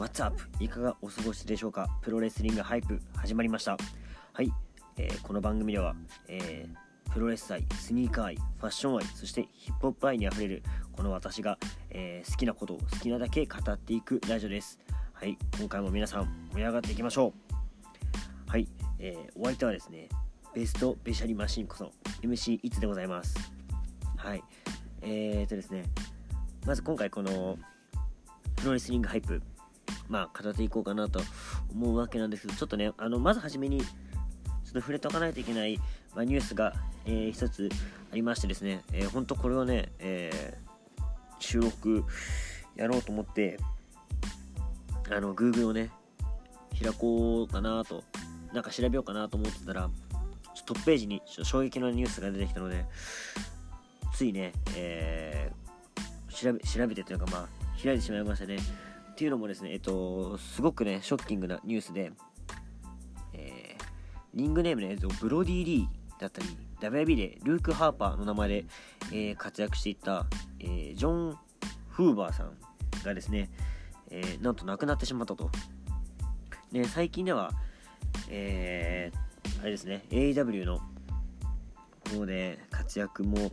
What's up? いかがお過ごしでしょうか？プロレスリングハイプ始まりました。はい、えー、この番組では、えー、プロレス愛、スニーカー愛、ファッション愛、そしてヒップホップ愛にあふれるこの私が、えー、好きなことを好きなだけ語っていくラジオです。はい、今回も皆さん盛り上がっていきましょう。はい、えー、お相手はですね、ベストベシャリマシンこそ MC いつでございます。はい、えーとですね、まず今回このプロレスリングハイプまあ、語っていこうかなと思うわけなんですけど、ちょっとね、あのまずはじめに、ちょっと触れておかないといけない、まあ、ニュースが、えー、一つありましてですね、えー、本当これをね、えー、収録やろうと思って、あの、Google をね、開こうかなと、なんか調べようかなと思ってたら、トップページに衝撃のニュースが出てきたので、ついね、えー、調べ調べてというか、まあ、開いてしまいましたね。っていうのもですね、えっと、すごくね、ショッキングなニュースで、えー、リングネームね、ブロディ・リーだったり、WB でルーク・ハーパーの名前で、えー、活躍していた、えー、ジョン・フーバーさんがですね、えー、なんと亡くなってしまったと。ね、最近では、えー、あれですね、AEW の方で活躍も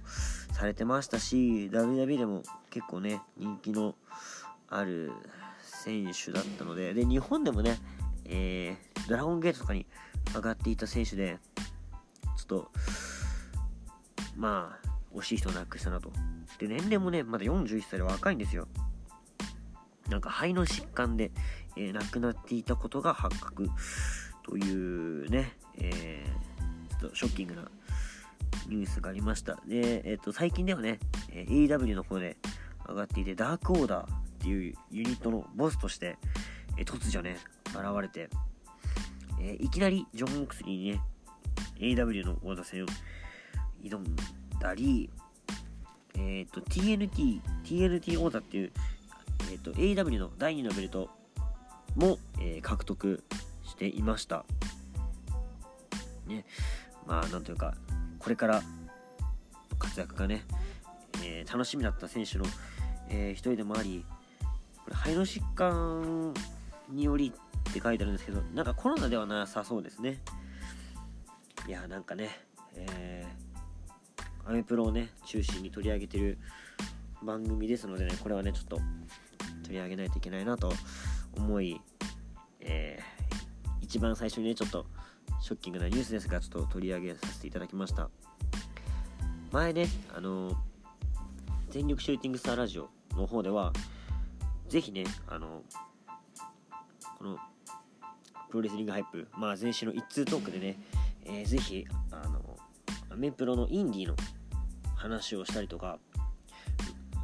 されてましたし、WW でも結構ね、人気のある選手だったので、で、日本でもね、えー、ドラゴンゲートとかに上がっていた選手で、ちょっと、まあ、惜しい人を亡くしたなと。で、年齢もね、まだ41歳で若いんですよ。なんか肺の疾患で、えー、亡くなっていたことが発覚というね、えー、ちょっとショッキングなニュースがありました。で、えっ、と、最近ではね、え AEW の方で上がっていて、ダークオーダーていうユニットのボスとして、え突如ね、現れて、えいきなりジョン・オクスリーにね、AW の王座戦を挑んだり、えっ、ー、と、TNT、TNT 王座っていう、えっ、ー、と、AW の第2のベルトも、えー、獲得していました。ね、まあ、なんというか、これから活躍がね、えー、楽しみだった選手の、えー、一人でもあり、これ肺の疾患によりって書いてあるんですけど、なんかコロナではなさそうですね。いや、なんかね、えー、アメプロをね、中心に取り上げてる番組ですのでね、これはね、ちょっと取り上げないといけないなと思い、えー、一番最初にね、ちょっとショッキングなニュースですが、ちょっと取り上げさせていただきました。前ね、あのー、全力シューティングスターラジオの方では、ぜひね、あの、この、プロレスリングハイプ、まあ、前週の一通トークでね、えー、ぜひ、あの、アメプロのインディーの話をしたりとか、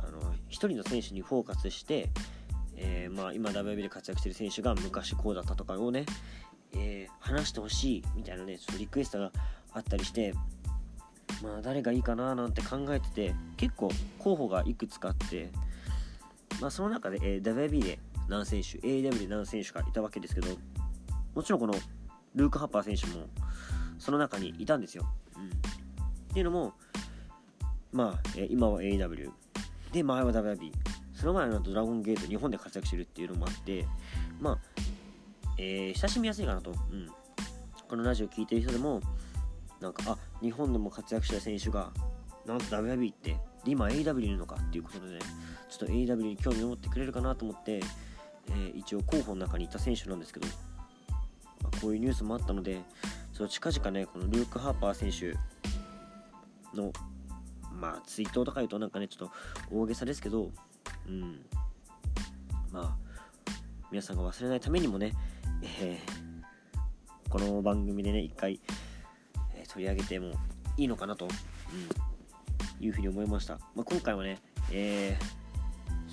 あの、一人の選手にフォーカスして、えー、まあ、今 WB で活躍してる選手が昔こうだったとかをね、えー、話してほしいみたいなね、ちょっとリクエストがあったりして、まあ、誰がいいかななんて考えてて、結構候補がいくつかあって、まあ、その中で、えー、WB で何選手 AW で何選手かいたわけですけどもちろんこのルーク・ハッパー選手もその中にいたんですよ、うん、っていうのもまあ、えー、今は AW で前は WB その前はドラゴンゲート日本で活躍してるっていうのもあってまあ、えー、親しみやすいかなと、うん、このラジオ聴いてる人でもなんかあ日本でも活躍した選手がなんと WB ってで今 AW いるのかっていうことでねちょっと AW に興味を持ってくれるかなと思って、えー、一応候補の中にいた選手なんですけど、まあ、こういうニュースもあったのでその近々ねこのルーク・ハーパー選手のまあツイートとか言うとなんかねちょっと大げさですけどうん。まあ皆さんが忘れないためにもね、えー、この番組でね一回、えー、取り上げてもいいのかなと、うん、いうふうに思いました、まあ、今回はね、えー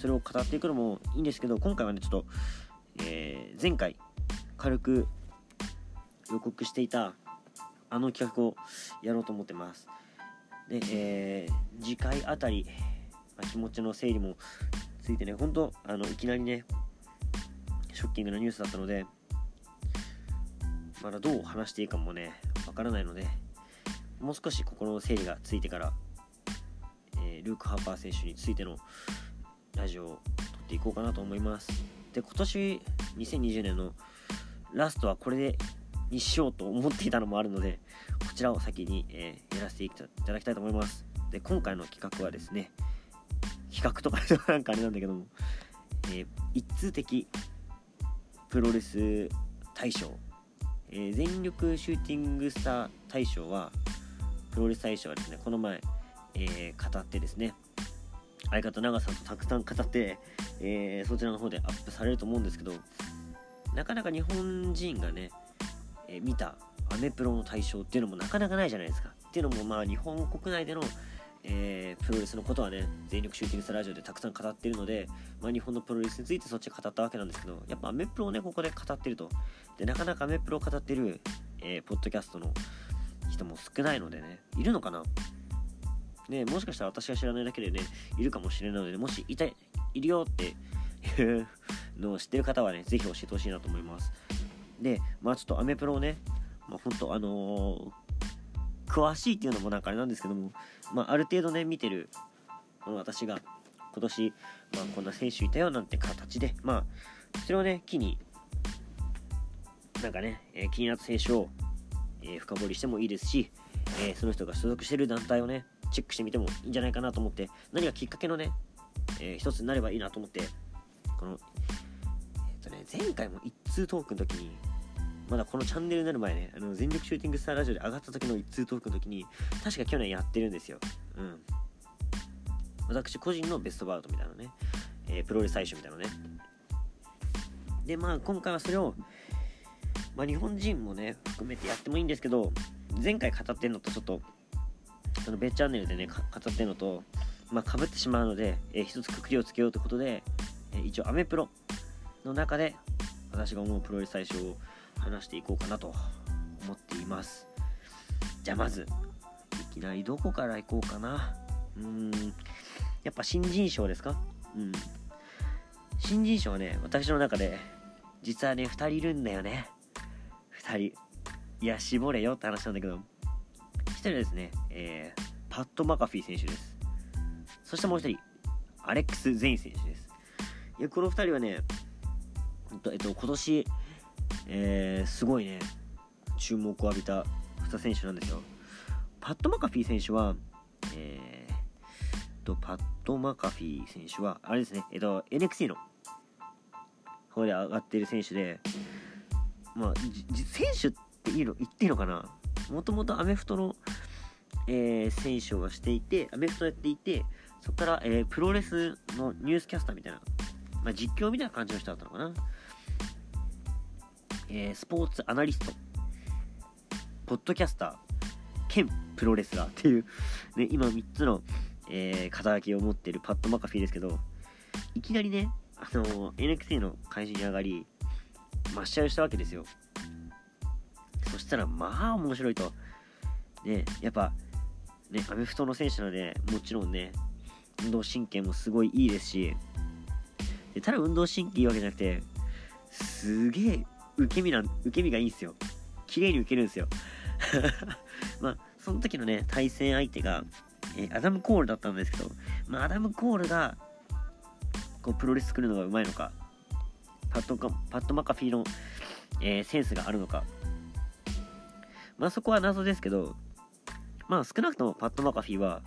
それを語っていくのもいいんですけど今回はねちょっと、えー、前回軽く予告していたあの企画をやろうと思ってます。で、えー、次回あたり、まあ、気持ちの整理もついてね本当あのいきなりねショッキングなニュースだったのでまだどう話していいかもねわからないのでもう少し心の整理がついてから、ルーク・ハーパー選手についてのラジオを撮っていこうかなと思います。で今年2020年のラストはこれでにしようと思っていたのもあるのでこちらを先に、えー、やらせていただきたいと思いますで今回の企画はですね企画とかなんかあれなんだけども、えー、一通的プロレス大賞、えー、全力シューティングスター大賞はプロレス大賞はですねこの前、えー、語ってですね相方長さんとたくさん語って、えー、そちらの方でアップされると思うんですけどなかなか日本人がね、えー、見たアメプロの対象っていうのもなかなかないじゃないですか。っていうのもまあ日本国内での、えー、プロレスのことはね全力シューティングスラジオでたくさん語ってるので、まあ、日本のプロレスについてそっち語ったわけなんですけどやっぱアメプロをねここで語ってると。でなかなかアメプロを語ってる、えー、ポッドキャストの人も少ないのでねいるのかな？ね、もしかしたら私が知らないだけでね、いるかもしれないので、ね、もしいたい、いるよっていう のを知ってる方はね、ぜひ教えてほしいなと思います。で、まあちょっとアメプロをね、まあ本当あのー、詳しいっていうのもなんかあれなんですけども、まあある程度ね、見てる、この私が今年、まあこんな選手いたよなんて形で、まあ、それをね、機に、なんかね、えー、気になった選手を、えー、深掘りしてもいいですし、えー、その人が所属してる団体をね、チェックしてみてもいいんじゃないかなと思って何がきっかけのね、えー、一つになればいいなと思ってこのえっ、ー、とね前回も一通トークの時にまだこのチャンネルになる前ねあの全力シューティングスターラジオで上がった時の一通トークの時に確か去年やってるんですよ。うん。私個人のベストバウトみたいなね、えー、プロレス最初みたいなね。でまあ今回はそれをまあ日本人もね含めてやってもいいんですけど前回語ってんのとちょっとその別チャンネルでね語ってるのとまあ、被ってしまうので、えー、一つくくりをつけようということで、えー、一応アメプロの中で私が思うプロレス最初を話していこうかなと思っています。じゃあまずいきなりどこから行こうかな。うーんやっぱ新人賞ですか？うん。新人賞はね私の中で実はね2人いるんだよね。2人。いや絞れよって話なんだけど人はですね、えー、パット・マカフィー選手です。そしてもう1人、アレックス・ゼイン選手です。いや、この2人はね、えっと、えっと、今年、えー、すごいね、注目を浴びた2選手なんですよ。パット・マカフィー選手は、えー、と、パット・マカフィー選手は、あれですね、えっと、NXT の方で上がっている選手で、まあ、選手っていいの言っていいのかな？もともとアメフトの、えー、選手をしていて、アメフトやっていて、そこから、えー、プロレスのニュースキャスターみたいな、まあ、実況みたいな感じの人だったのかな。えー、スポーツアナリスト、ポッドキャスター、兼プロレスラーっていう、ね、今3つの、えー、肩書きを持っているパッド・マカフィーですけど、いきなりね、あのー、NXT の会社に上がり、抹消したわけですよ。したらまあ面白いと。ね、やっぱ、ね、アメフトの選手なので、もちろんね、運動神経もすごいいいですし、でただ運動神経いいわけじゃなくて、すげえ受け身な、受け身がいいんですよ。綺麗に受けるんですよ。まあ、その時のね、対戦相手が、えー、アダム・コールだったんですけど、まあ、アダム・コールが、こう、プロレス作るのがうまいのか、パッドパッドマカフィーの、えー、センスがあるのか、まあそこは謎ですけど、まあ少なくともパッド・マカフィーは、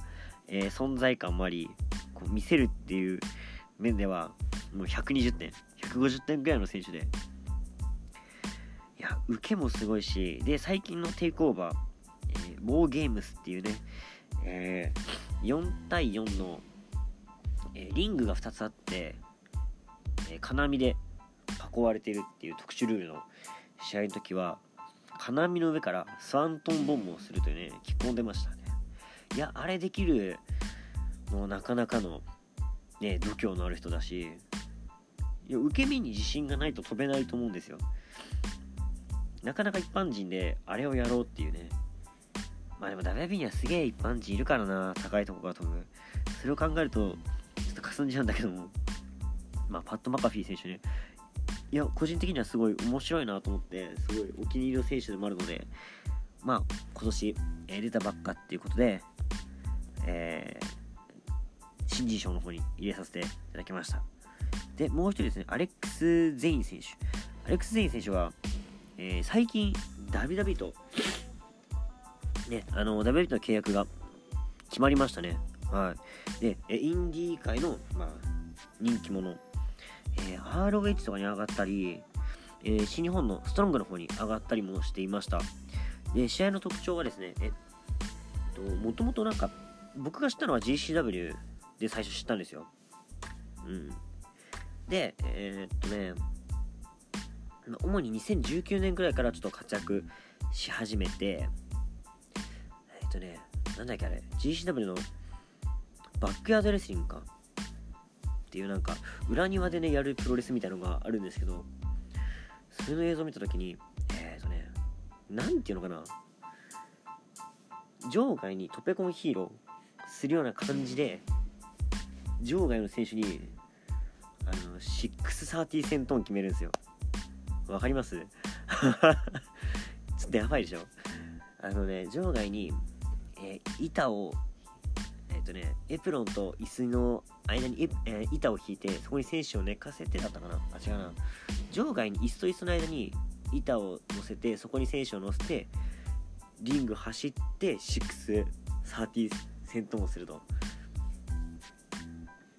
えー、存在感もあり、こう見せるっていう面では、もう120点、150点ぐらいの選手で、いや、受けもすごいし、で、最近のテイクオーバー、えー、ウォーゲームスっていうね、えー、4対4の、えー、リングが2つあって、えー、金網で囲われてるっていう特殊ルールの試合の時は、金網の上からスワントンボンボをするというね、着込んでましたね。いや、あれできる、もうなかなかの、ね、度胸のある人だし、いや、受け身に自信がないと飛べないと思うんですよ。なかなか一般人であれをやろうっていうね。まあでも WB にはすげえ一般人いるからな、高いとこから飛ぶ。それを考えると、ちょっと霞んじゃうんだけども、まあ、パット・マカフィー選手ね、いや、個人的にはすごい面白いなと思って、すごいお気に入りの選手でもあるので、まあ、今年、えー、出たばっかっていうことで、えー、新人賞の方に入れさせていただきました。で、もう一人ですね、アレックス・ゼイン選手。アレックス・ゼイン選手は、えー、最近、ダビダビと、ね、あの、ダビダビとの契約が決まりましたね。はい。で、インディー界の、まあ、人気者、えー、ROH とかに上がったり、えー、新日本のストロングの方に上がったりもしていました。で、試合の特徴はですね、えっと、もともとなんか、僕が知ったのは GCW で最初知ったんですよ。うん。で、えー、っとね、主に2019年くらいからちょっと活躍し始めて、え、っとね、なんだっけあれ、GCW のバックヤードレスリングかっていうなんか裏庭でねやるプロレスみたいのがあるんですけどそれの映像を見た時にえっ、ー、とね何ていうのかな。場外にトペコンヒーローするような感じで場外の選手にあの630戦闘ン決めるんですよ。わかります？ちょっとやばいでしょ。あのね場外に、えー、板をえっとね、エプロンと椅子の間に、えー、板を引いて、そこに選手を寝かせてだったかな？あ、違うな。場外に椅子と椅子の間に板を乗せて、そこに選手を乗せて、リング走って、6、30戦闘をすると。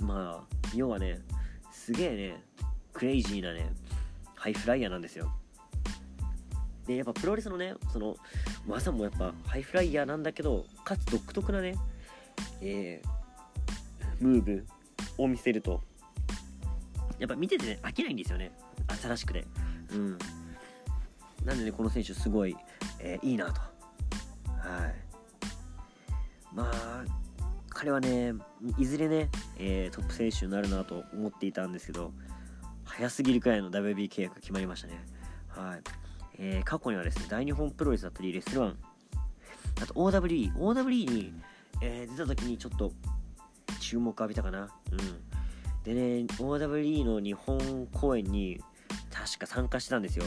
まあ、要はね、すげえね、クレイジーなね、ハイフライヤーなんですよ。で、やっぱプロレスのね、その、技もやっぱハイフライヤーなんだけど、かつ独特なね、えー、ムーブを見せると。やっぱ見ててね飽きないんですよね。新しくて。うん。なんでねこの選手すごい、えー、いいなと。はい。まあ彼はねいずれね、えー、トップ選手になるなと思っていたんですけど早すぎるくらいの WB 契約決まりましたね。はい、えー、過去にはですね大日本プロレスだったりレスルワンあと OWE OWE にえー、出た時にちょっと注目浴びたかな。うん。でね、OWE の日本公演に確か参加してたんですよ。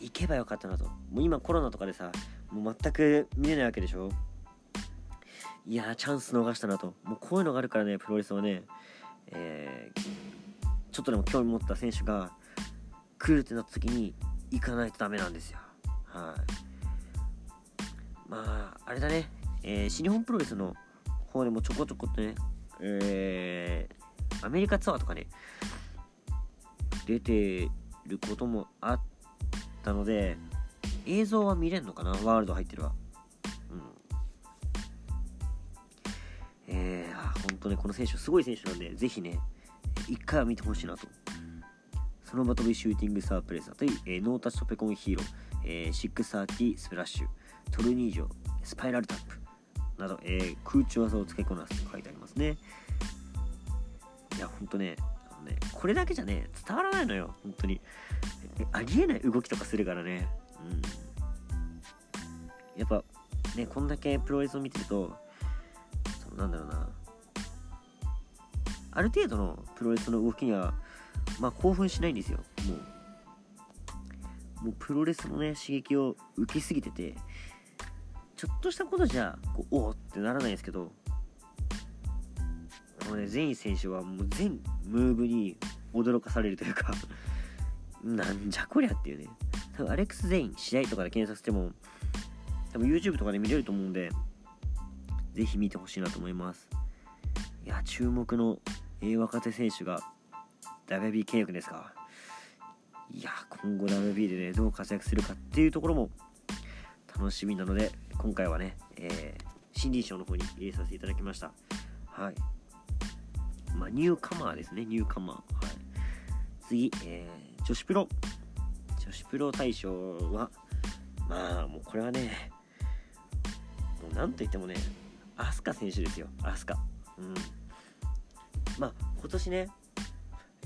行けばよかったなと。もう今コロナとかでさ、もう全く見れないわけでしょいやー、チャンス逃したなと。もうこういうのがあるからね、プロレスはね、えー、ちょっとでも興味持った選手が来るってなった時に行かないとダメなんですよ。はい、まあ、あれだね。えー、新日本プロレスの方でもちょこちょこっとね、えー、アメリカツアーとかね、出てることもあったので、映像は見れんのかな？ワールド入ってるわ。うん。えー、あ、本当ね、この選手、すごい選手なんで、ぜひね、一回は見てほしいなと。その場飛びシューティングサープレスだったり、えー、ノータッチトペコンヒーロー、えー、630スプラッシュ、トルニージョ、スパイラルタップ、など、えー、空中技を付けこなすって書いてありますね。いや、ほんとね、あのねこれだけじゃね、伝わらないのよ、本当に。ありえない動きとかするからね。うん。やっぱ、ね、こんだけプロレスを見てると、そのなんだろうな、ある程度のプロレスの動きには、まあ興奮しないんですよ、もう。もうプロレスのね、刺激を受けすぎてて、ちょっとしたことじゃこうおおってならないですけどこのね全員選手はもう全ムーブに驚かされるというか なんじゃこりゃっていうね。多分アレックス・ゼイン試合とかで検索しても多分 YouTube とかで見れると思うんでぜひ見てほしいなと思います。いや注目の、え若手選手が WB 契約ですか。いや今後 WB でねどう活躍するかっていうところも楽しみなので今回はね、えー、新人賞の方に入れさせていただきました。はい。まあニューカマーですねニューカマー。はい。次、えー、女子プロ。女子プロ大賞はまあもうこれはねもうなんといってもねアスカ選手ですよアスカ。うん。まあ今年ね、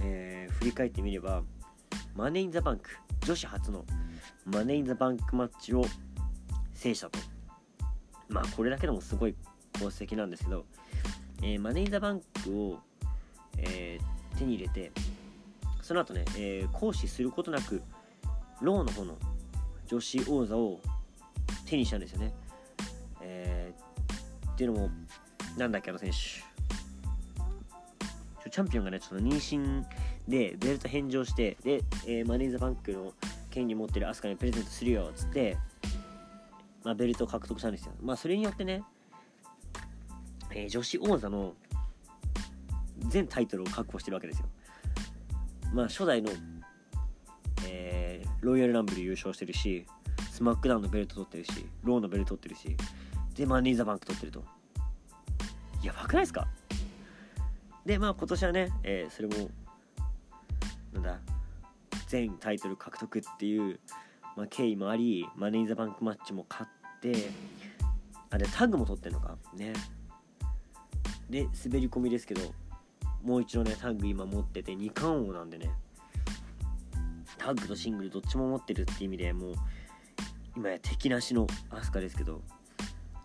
えー、振り返ってみればマネ・イン・ザ・バンク女子初のマネ・イン・ザ・バンクマッチを制したと。まあ、これだけでもすごい功績なんですけど、えー、マネー・ザ・バンクを、えー、手に入れて、その後ね、えー、行使することなく、ローの方の女子王座を手にしたんですよね。えー、っていうのも、なんだっけ、あの選手。チャンピオンがねちょっと妊娠でベルト返上してで、えー、 Money in the Bank の権利持ってるアスカにプレゼントするよっつって、まあ、ベルトを獲得したんですよ。まあそれによってね、えー、女子王座の全タイトルを確保してるわけですよ。まあ初代の、えー、 Royal Rumble 優勝してるし SmackDown のベルト取ってるし Raw のベルト取ってるしで Money in the Bank 取ってると。やばくないですか？でまあ今年はね、えー、それもなんだ全タイトル獲得っていう、まあ、経緯もありマネーザバンクマッチも勝ってあれタッグも取ってんのかね。で滑り込みですけどもう一度ねタッグ今持ってて2冠王なんでね。タッグとシングルどっちも持ってるって意味でもう今や敵なしのアスカですけど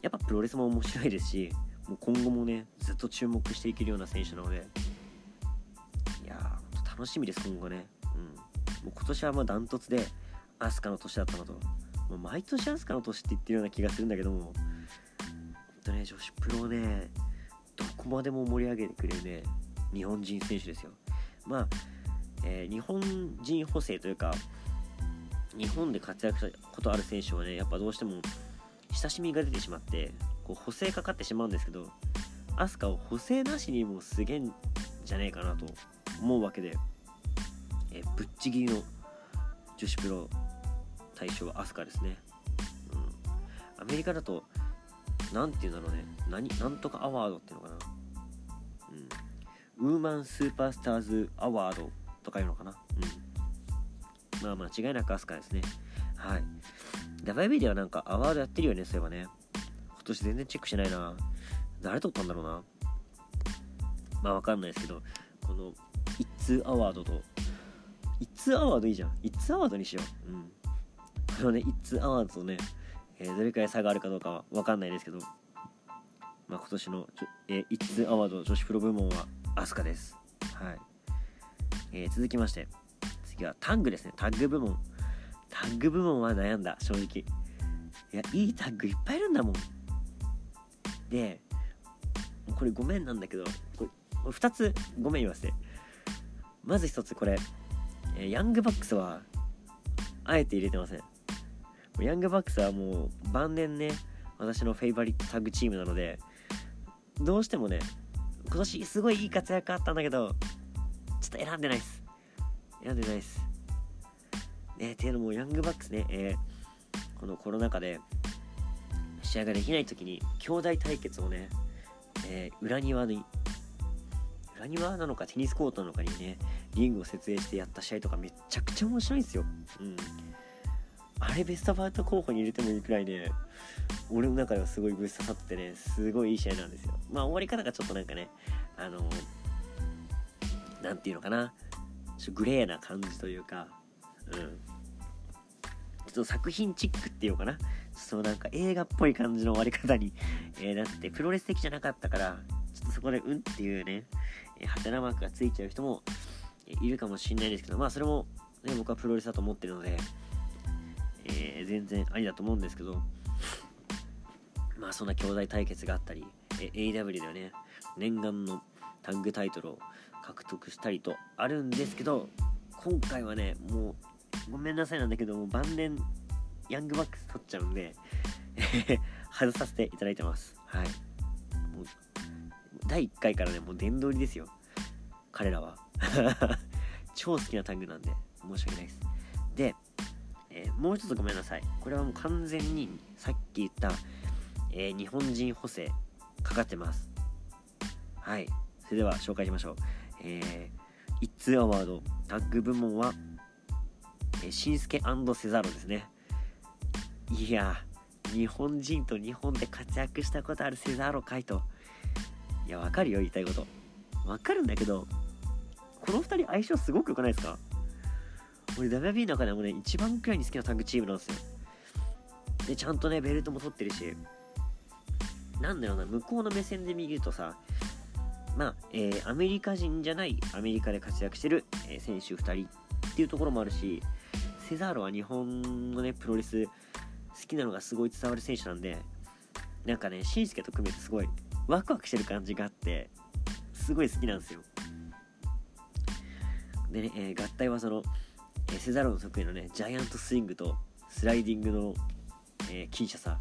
やっぱプロレスも面白いですしもう今後もねずっと注目していけるような選手なのでいやー楽しみです今後ね。うん。もう今年はまあダントツでアスカの年だったのともう毎年アスカの年って言ってるような気がするんだけども。とね女子プロをねどこまでも盛り上げてくれるね日本人選手ですよ。まあ、えー、日本人補正というか日本で活躍したことある選手はねやっぱどうしても親しみが出てしまってこう補正かかってしまうんですけどアスカを補正なしにもすげえんじゃねえかなと思うわけで、えー、ぶっちぎりの女子プロ対象はアスカですね、うん、アメリカだと何て言うんだろうね。何なんとかアワードっていうのかな、うん、ウーマンスーパースターズアワードとかいうのかな、うん、まあ間違いなくアスカですね。はい。WB ではなんかアワードやってるよねそういえばね。今年全然チェックしてないな。誰撮ったんだろうな。まあわかんないですけどこの一通アワードと一通アワードいいじゃん。一通アワードにしよう。うん。このね一通アワードとね、えー、どれくらい差があるかどうかはわかんないですけどまあ今年の、えー、一通アワード女子プロ部門はアスカです。はい、えー、続きまして次はタッグですね。タッグ部門。タッグ部門は悩んだ正直。いやいいタッグいっぱいいるんだもん。でこれごめんなんだけどこれ2つごめん言わせて。まず1つこれヤングバックスはあえて入れてません。ヤングバックスはもう晩年ね私のフェイバリットタッグチームなのでどうしてもね今年すごいいい活躍あったんだけどちょっと選んでないです選んでないですねっていうのもヤングバックスね、えー、このコロナ禍で試合ができない時に兄弟対決をね、えー、裏庭に裏庭なのかテニスコートなのかにねリングを設営してやった試合とかめちゃくちゃ面白いんですよ。うん。あれベストバウト候補に入れてもいいくらいね、俺の中ではすごいぶっ刺さってね、すごいいい試合なんですよ。まあ終わり方がちょっとなんかね、あの何て言うのかな、ちょグレーな感じというか、うん。ちょっと作品チックっていうかな、そうなんか映画っぽい感じの終わり方に、えー、なってプロレス的じゃなかったからちょっとそこでうんっていうね、えー、ハテナマークがついちゃう人もいるかもしんないですけどまあそれも、ね、僕はプロレスだと思ってるので、えー、全然ありだと思うんですけどまあそんな兄弟対決があったり、え AW ではね。念願のタッグタイトルを獲得したりとあるんですけど今回はねもうごめんなさいなんだけども晩年ヤングバックス取っちゃうんで 外させていただいてます。はい。もう第1回からねもう殿堂入りですよ。彼らは。超好きなタッグなんで申し訳ないです。で、えー、もう一つごめんなさい。これはもう完全にさっき言った、えー、日本人補正かかってます。はい。それでは紹介しましょう。えー、一通アワードタッグ部門は、えー、しんすけセザロですね。いや日本人と日本で活躍したことあるセザーロカイトいやわかるよ言いたいこと。わかるんだけどこの2人相性すごく良くないですか？俺 WB の中でもね一番くらいに好きなタッグチームなんですよ。でちゃんとねベルトも取ってるし。なんだろうな向こうの目線で見るとさまあ、えー、アメリカ人じゃないアメリカで活躍してる、えー、選手2人っていうところもあるしセザーロは日本のねプロレス好きなのがすごい伝わる選手なんでなんかねしんすけと組めてすごいワクワクしてる感じがあってすごい好きなんですよ。でね、えー、合体技の、え、セザロの得意のねジャイアントスイングとスライディングの、えー、さ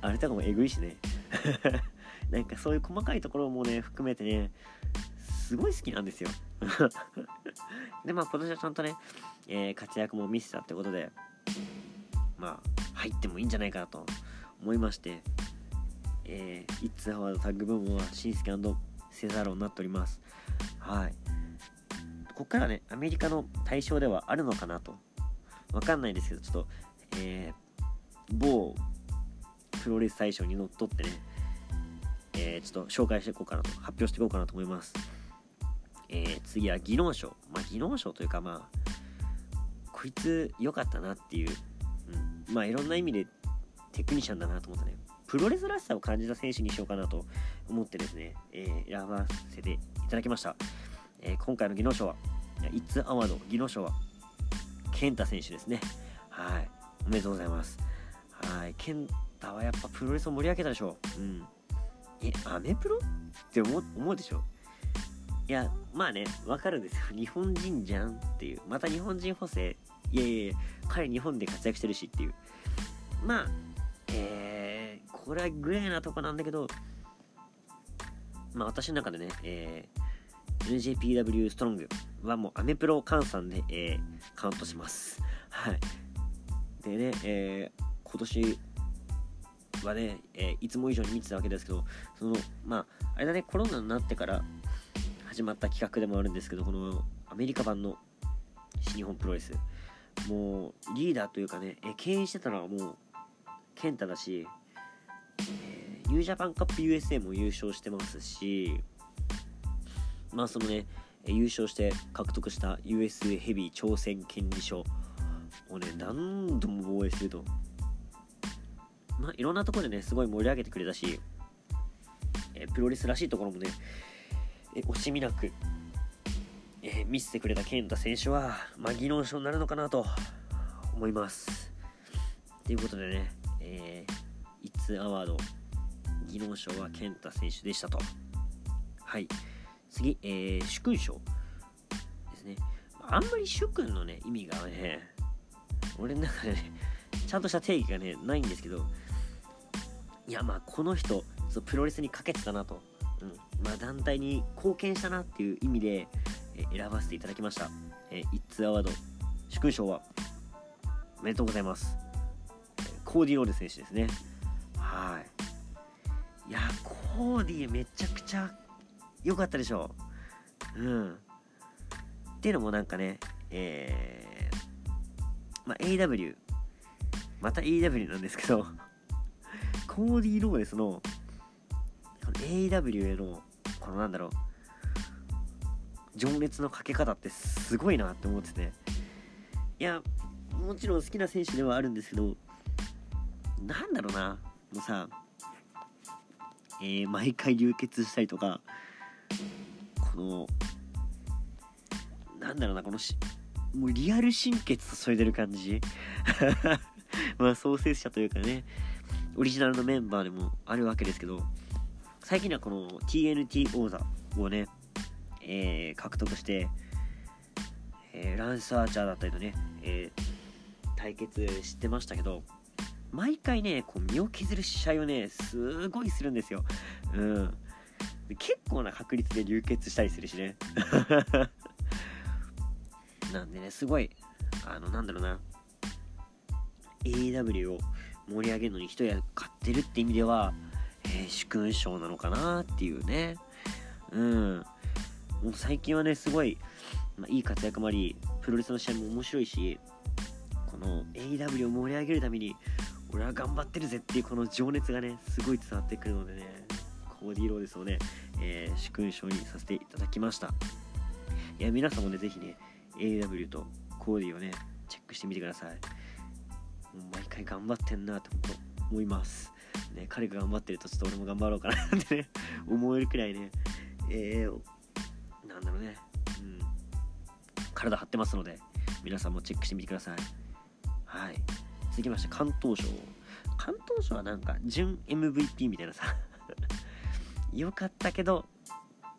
あれとかもえぐいしね。なんかそういう細かいところもね含めてねすごい好きなんですよ。でまあ今年はちゃんとね、えー、活躍も見せたってことでまあ入ってもいいんじゃないかなと思いましてえー、イッツアワードタッグ部門はシンスケセザロになっております。はい。ここからねアメリカの対象ではあるのかなと。わかんないですけどちょっとえー、某プロレス大賞にのっとってね、えー、ちょっと紹介していこうかなと発表していこうかなと思います。えー、次は技能賞。まあ技能賞というかまあこいつ良かったなっていう、うん、まあいろんな意味でテクニシャンだなと思ったね。プロレスらしさを感じた選手にしようかなと思ってですね、えー、選ばせていただきました。えー、今回の技能賞は、イッツアワード技能賞は、健太選手ですね。はい。おめでとうございます。はい。健太はやっぱプロレスを盛り上げたでしょう。うん。え、アメプロ？って思思うでしょいや、まあね、わかるんですよ。日本人じゃんっていう。また日本人補正？いやいやいや、彼日本で活躍してるしっていう。まあ、えーこれはグレーなとこなんだけど、まあ私の中でね、えー、NJPW ストロングはもうアメプロ換算で、えー、カウントします。はい。でね、えー、今年はね、えー、いつも以上に見てたわけですけど、その、まあ、あれだね、コロナになってから始まった企画でもあるんですけど、このアメリカ版の新日本プロレス、もうリーダーというかね、え牽引してたのはもう健太だし、えー、ニュージャパンカップ USA も優勝してますし、まあそのね、優勝して獲得した US ヘビー挑戦権利書をね、何度も防衛すると。まあいろんなところでね、すごい盛り上げてくれたし、え、プロレスらしいところもね、え惜しみなく、えー、見せてくれた健太選手は、まあ、技能賞になるのかなと思います。ということでね、えーイッツアワード技能賞は健太選手でしたとはい次、えー、主勲賞ですね。あんまり主君のね意味がね俺の中でねちゃんとした定義がねないんですけどいやまあこの人そプロレスにかけてたなと、うん。まあ、団体に貢献したなっていう意味で、えー、選ばせていただきました、えー、イッツアワード主勲賞は。おめでとうございます、コーディロール選手ですね。はい。いやコーディめちゃくちゃ良かったでしょう。うん。っていうのもなんかねえー、まあ AW また AW なんですけど コーディー・ローレスのの AW へのこのなんだろう情熱のかけ方ってすごいなって思ってて。いやもちろん好きな選手ではあるんですけどなんだろうなもうさ、えー、毎回流血したりとかのなんだろうなこのしもうリアル心血注いでる感じ？まあ創設者というかねオリジナルのメンバーでもあるわけですけど最近はこの TNT 王座をね、えー、獲得して、えー、ランスアーチャーだったりとね、えー、対決してましたけど毎回ねこう身を削る試合をねすごいするんですよ。うん。結構な確率で流血したりするしね。なんでねすごいあのなんだろうな。AW を盛り上げるのに一役買ってるって意味では、えー、主勲賞なのかなっていうね。うん。もう最近はねすごい、まあ、いい活躍もありプロレスの試合も面白いしこの AW を盛り上げるために俺は頑張ってるぜっていうこの情熱がねすごい伝わってくるのでね。コーディー・ローデスをね、えー、主勲章にさせていただきました。いや皆さんもねぜひね AW とコーディをねチェックしてみてください。毎回頑張ってんなって思います。ね彼が頑張ってるとちょっと俺も頑張ろうかなってね 思えるくらいねえー、なんだろうね。うん。体張ってますので皆さんもチェックしてみてください。はい。続きまして関東賞。関東賞はなんか準 MVP みたいなさよかったけど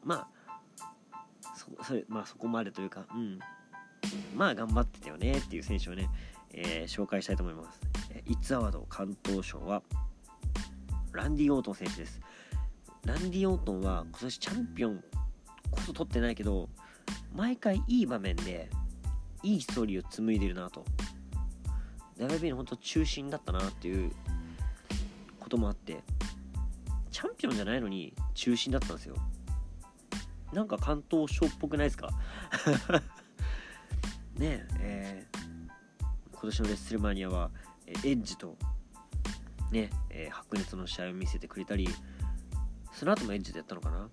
まあそそれまあそこまでというかうんまあ頑張ってたよねっていう選手をね、えー、紹介したいと思います。イッツアワード関東賞はランディ・オートン選手です。ランディ・オートンは今年チャンピオンこそ取ってないけど毎回いい場面でいいストーリーを紡いでるなと WB の本当中心だったなっていうこともあってチャンピオンじゃないのに中心だったんですよ。なんか関東賞っぽくないですか？ねええー、今年のレッスルマニアはエッジとね、えー、白熱の試合を見せてくれたりその後もエッジでやったのかな？うん。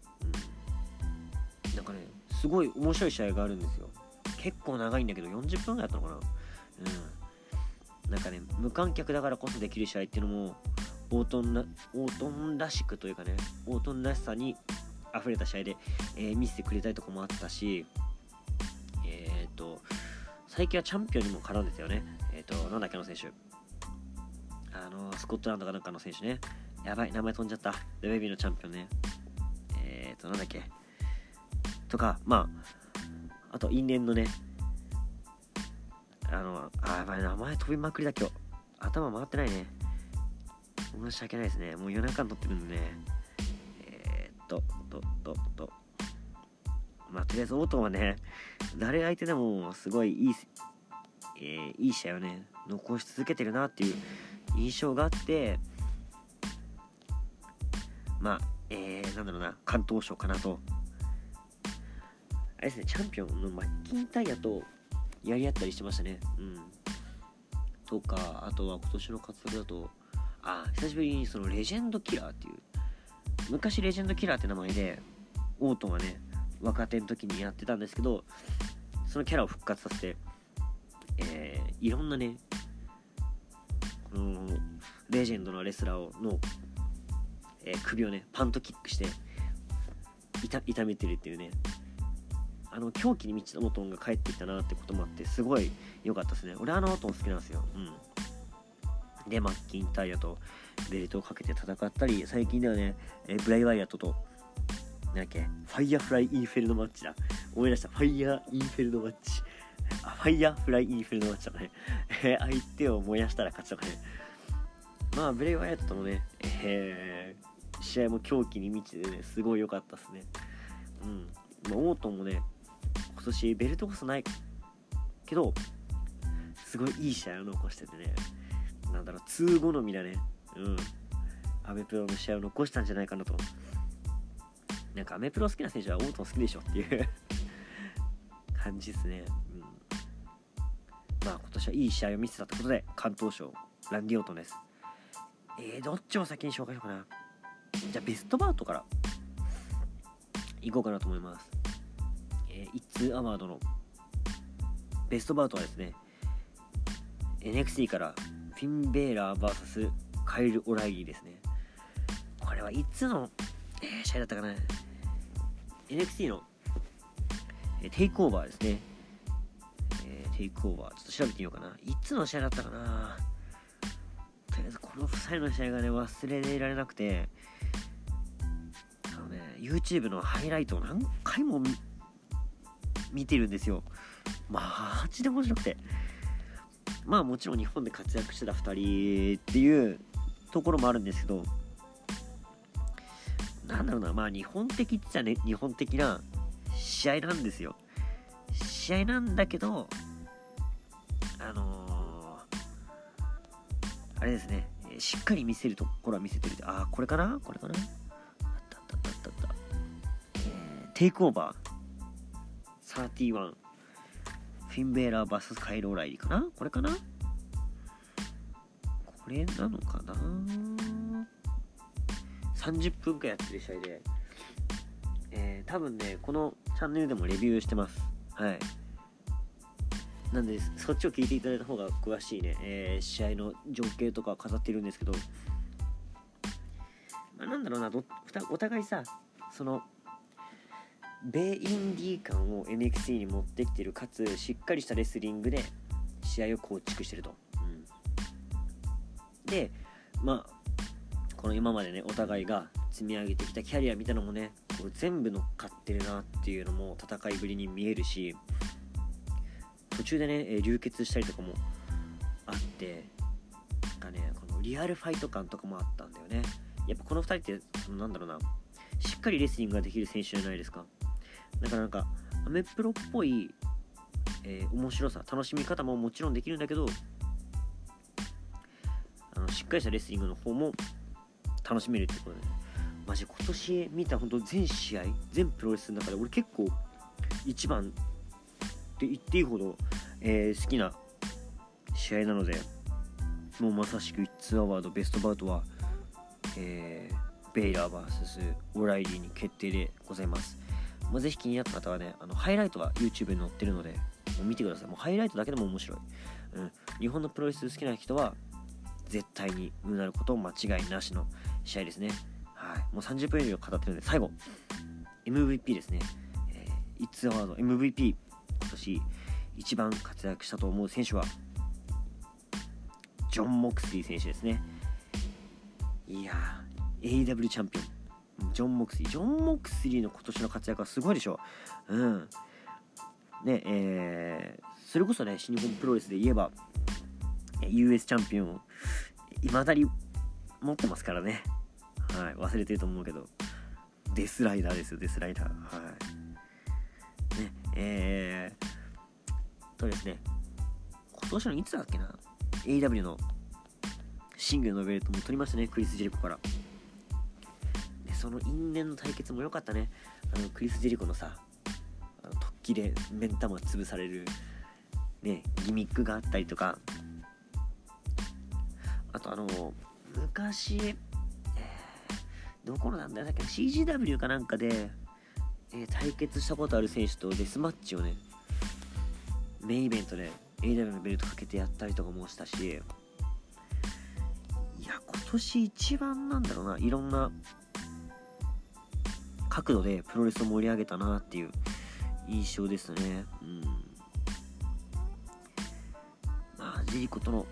なんかねすごい面白い試合があるんですよ。結構長いんだけど40分ぐらいやったのかな？うん。なんかね無観客だからこそできる試合っていうのもオートンなオートンらしくというかねオートンらしさに溢れた試合で、えー、見せてくれたりとかもあったしえっ、と最近はチャンピオンにも絡んでたよね。えっ、となんだっけの選手。あのスコットランドかなんかの選手ね。やばい名前飛んじゃった。デベビーのチャンピオンね。えっ、となんだっけ。とかまああと因縁のね。あのあやばい名前飛びまくりだ今日。頭回ってないね。申し訳ないですね。もう夜中に撮ってるんでね。えー、っととととまあとりあえずオートはね誰相手でもすごいいい、えー、いい試合をね残し続けてるなっていう印象があってまあえー、なんだろうな関東賞かなと。あれですねチャンピオンのマッキンタイヤとやり合ったりしてましたね。うん。とかあとは今年の活躍だとあ久しぶりにそのレジェンドキラーっていう昔レジェンドキラーって名前でオートンはね若手の時にやってたんですけどそのキャラを復活させて、えー、いろんなねこのレジェンドのレスラーの、えー、首をねパントキックして痛めてるっていうねあの狂気に満ちたオートンが帰ってきたなってこともあってすごい良かったですね。俺あのオートン好きなんですよ。うん。で、マッキンタイヤとベルトをかけて戦ったり、最近ではね、えブライワイヤットと、なんだっけ、ファイヤーフライインフェルノマッチだ。思い出した。ファイヤーインフェルノマッチ。あ、ファイヤーフライインフェルノマッチとかね。え相手を燃やしたら勝ちとかね。まあ、ブレイワイヤットとのね、えー、試合も狂気に満ちてね、すごい良かったっすね。うん。まあ、オートンもね、今年ベルトこそないけど、すごいいい試合を残しててね、なんだろう、通好みだね。うん。アメプロの試合を残したんじゃないかなと。なんかアメプロ好きな選手はオートン好きでしょっていう 感じですね。うん。まあ今年はいい試合を見せたってことで、関東賞、ランディオートンです。えー、どっちを先に紹介しようかな。じゃあベストバートから行こうかなと思います。えー、一通アワードのベストバウトはですね、NXT からフィン・ベーラー VS カイル・オライリーですね。これはいつの、えー、試合だったかな ?NXT の、えー、テイクオーバーですね。えー、テイクオーバー。ちょっと調べてみようかな。いつの試合だったかなとりあえずこの2人の試合がね、忘れられなくて、あのね、YouTube のハイライトを何回も見てるんですよ。マジで面白くて。まあもちろん日本で活躍してた2人っていうところもあるんですけどなんだろうなまあ日本的っちゃね日本的な試合なんですよ。試合なんだけどあのー、あれですねしっかり見せるところは見せてる。ああこれかな？これかな？あったあったあったあった、えー、テイクオーバー。31フィンベーラー VS カイローライリーかな？これかな？これなのかな？30分間やってる試合で、えー、多分ね、このチャンネルでもレビューしてます。はい。なんで、そっちを聞いていただいた方が詳しいね、えー、試合の情景とか飾ってるんですけど、まあ、なんだろうな、お互いさ、その、米インディー感を NXT に持ってきてるかつしっかりしたレスリングで試合を構築してると、うん、でまあこの今までねお互いが積み上げてきたキャリアみたいなのもねこう全部乗っかってるなっていうのも戦いぶりに見えるし途中でね流血したりとかもあってなんかねこのリアルファイト感とかもあったんだよね。やっぱこの2人ってなんだろうなしっかりレスリングができる選手じゃないですか。だからなんかアメプロっぽい、えー、面白さ楽しみ方ももちろんできるんだけどあのしっかりしたレスリングの方も楽しめるってことで、マジ今年見た本当全試合全プロレスの中で俺結構一番って言っていいほど、えー、好きな試合なのでもうまさしく1ツアワードベストバウトは、えー、ベイラー VS オライリーに決定でございます、まあ、ぜひ気になった方はねあのハイライトは YouTube に載ってるのでもう見てください。もうハイライトだけでも面白い、うん、日本のプロレス好きな人は絶対にうなること間違いなしの試合ですね。はい。もう30分以上語ってるので最後。MVP ですね、えー、イッツアワード MVP 今年一番活躍したと思う選手はジョン・モクスリー選手ですね。いやー AW チャンピオン。ジョン・モクスリージョン・モクスリーの今年の活躍はすごいでしょう。ん。ねえー、それこそね新日本プロレスで言えば US チャンピオンをいまだに持ってますからね。はい忘れてると思うけど。デスライダーですよデスライダー。はい。ねえー、とですね。今年のいつだっけな？AW のシングルのベルトも取りましたねクリス・ジェリコから。その因縁の対決も良かったね。あのクリス・ジェリコのさあの突起で目ん玉潰されるねギミックがあったりとか。あとあの昔、えー、どこのなんだっけ CGW かなんかで、えー、対決したことある選手とデスマッチをねメインイベントで AW のベルトかけてやったりとかもしたし。いや今年一番なんだろうないろんな角度でプロレスを盛り上げたなっていう印象ですね。うん。まあジェリコとの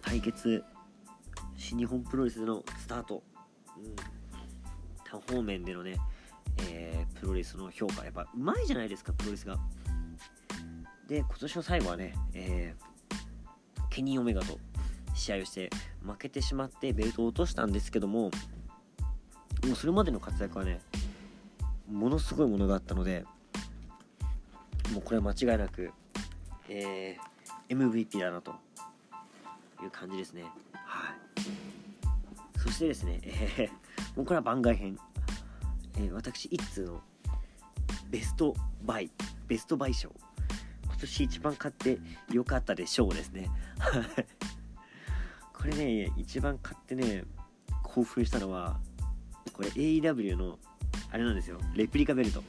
対決新日本プロレスでのスタート、うん、他方面でのね、えー、プロレスの評価やっぱうまいじゃないですかプロレスが。で今年の最後はね、えー、ケニー・オメガと試合をして負けてしまってベルトを落としたんですけどももうそれまでの活躍はねものすごいものがあったのでもうこれは間違いなく、えー、MVP だなという感じですね。はい。そしてですね、えー、もうこれは番外編、えー、私一通のベストバイベストバイ賞。今年一番買ってよかったでしょうですね。これね一番買ってね興奮したのはこれ AEW のあれなんですよ。レプリカベルト。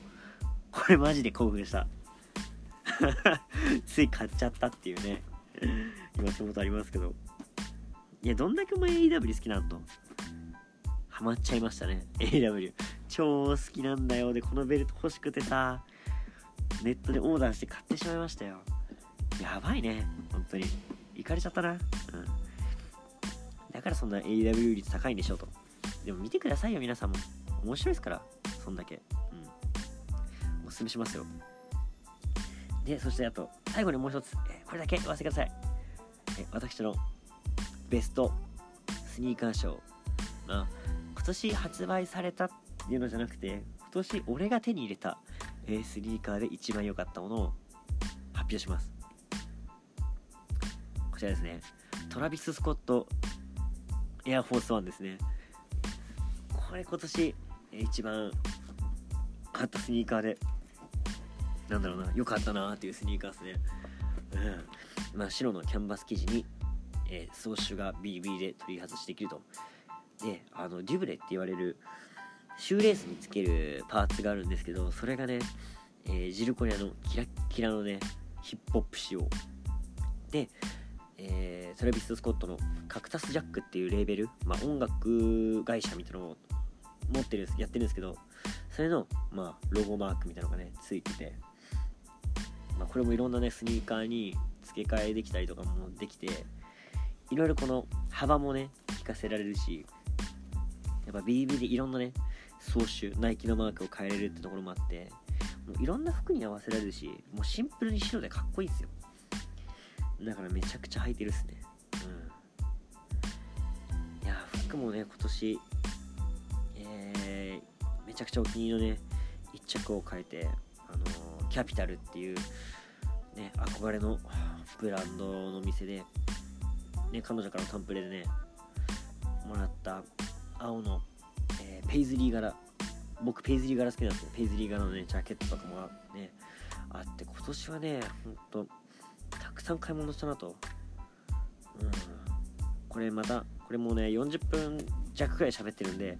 これマジで興奮した。つい買っちゃったっていうね。今そのことありますけど。いやどんだけお前 AW 好きなのと。ハマっちゃいましたね。AW 超好きなんだよ。でこのベルト欲しくてさ。ネットでオーダーして買ってしまいましたよ。やばいね。本当に。行かれちゃったな。うん。だからそんな AW 率高いんでしょうと。でも見てくださいよ皆さんも。面白いですから。そんだけ。うん。おすすめしますよ。でそしてあと最後にもう一つ、えこれだけ言わせてください。え私のベストスニーカー賞まあ今年発売されたっていうのじゃなくて今年俺が手に入れたえスニーカーで一番良かったものを発表します。こちらですね。トラビス・スコットエアフォースワンですね。これ今年一番買ったスニーカーで。なんだろうな良かったなっていうスニーカーですね。うん。まあ白のキャンバス生地に、えー、装飾がビリビリで取り外しできると。であのデュブレって言われるシューレースにつけるパーツがあるんですけどそれがね、えー、ジルコニアのキラッキラのねヒップホップ仕様。で、えー、トラビス・スコットのカクタス・ジャックっていうレーベル、まあ、音楽会社みたいなの。を持ってるやってるんですけどそれの、まあ、ロゴマークみたいなのがねついてて、まあ、これもいろんなねスニーカーに付け替えできたりとかもできていろいろこの幅もね効かせられるしやっぱ BB でいろんなね装種ナイキのマークを変えれるってところもあってもういろんな服に合わせられるしもうシンプルに白でかっこいいですよ。だからめちゃくちゃ履いてるっすね。うん。いや服もね今年、ちゃくちゃお気に入りのね一着を変えてあのー、キャピタルっていうね憧れのブランドの店でね彼女からのタンプレでねもらった青の、えー、ペイズリー柄。僕ペイズリー柄好きなんですよ。ペイズリー柄のねジャケットとかもあってねあって今年はねほんとたくさん買い物したなと。うん。これまたこれもね40分弱くらい喋ってるんで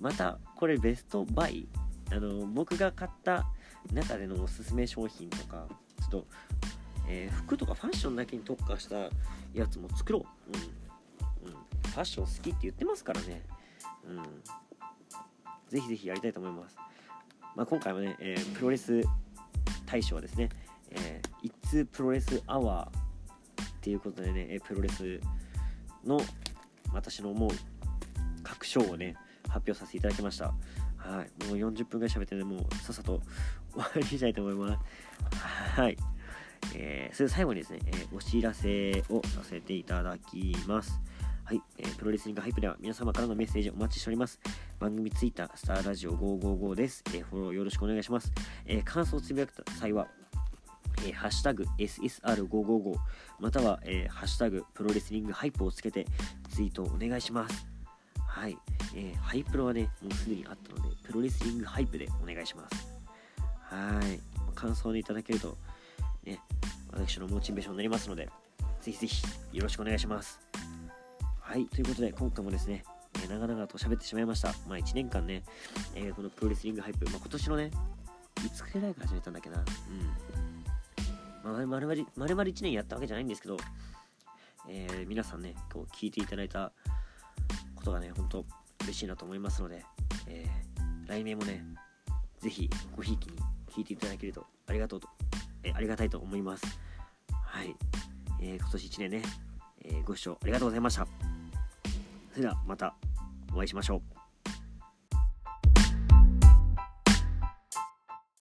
またこれベストバイ。あの僕が買った中でのおすすめ商品とかちょっと、えー、服とかファッションだけに特化したやつも作ろう、うん。うん、ファッション好きって言ってますからね、うん、ぜひぜひやりたいと思います、まあ、今回はね、えー、プロレス大賞はですね、えー、一通プロレスアワーっていうことでねプロレスの私の思う各賞をね発表させていただきましたはいもう40分ぐらい喋ってねもうさっさと終わりにしたいと思いますはいえー、それで最後にですね、えー、お知らせをさせていただきますはい、えー、プロレスリングハイプでは皆様からのメッセージお待ちしております。番組ツイッター、スターラジオ555です。えー、フォローよろしくお願いします。えー、感想をつぶやく際は、えー、ハッシュタグ SSR555 または、えー、ハッシュタグプロレスリングハイプをつけてツイートをお願いします。はい、えー、ハイプロはね、もうすでにあったので、プロレスリングハイプでお願いします。はい、感想をいただけると、ね、私のモチベーションになりますので、ぜひぜひよろしくお願いします。はい、ということで今回もですね、え、長々と喋ってしまいました。まあ1年間ね、えー、このプロレスリングハイプ、まあ、今年のね、いつくらいから始めたんだっけな、うん。まあ、丸々、丸々1年やったわけじゃないんですけど、えー、皆さんね、こう聞いていただいたことがね、ほんと嬉しいなと思いますので、えー、来年もね、ぜひごひいきに聞いていただけるとありがとうと、えー、ありがたいと思います。はい。えー、今年1年ね、えー、ご視聴ありがとうございました。それではまたお会いしましょう。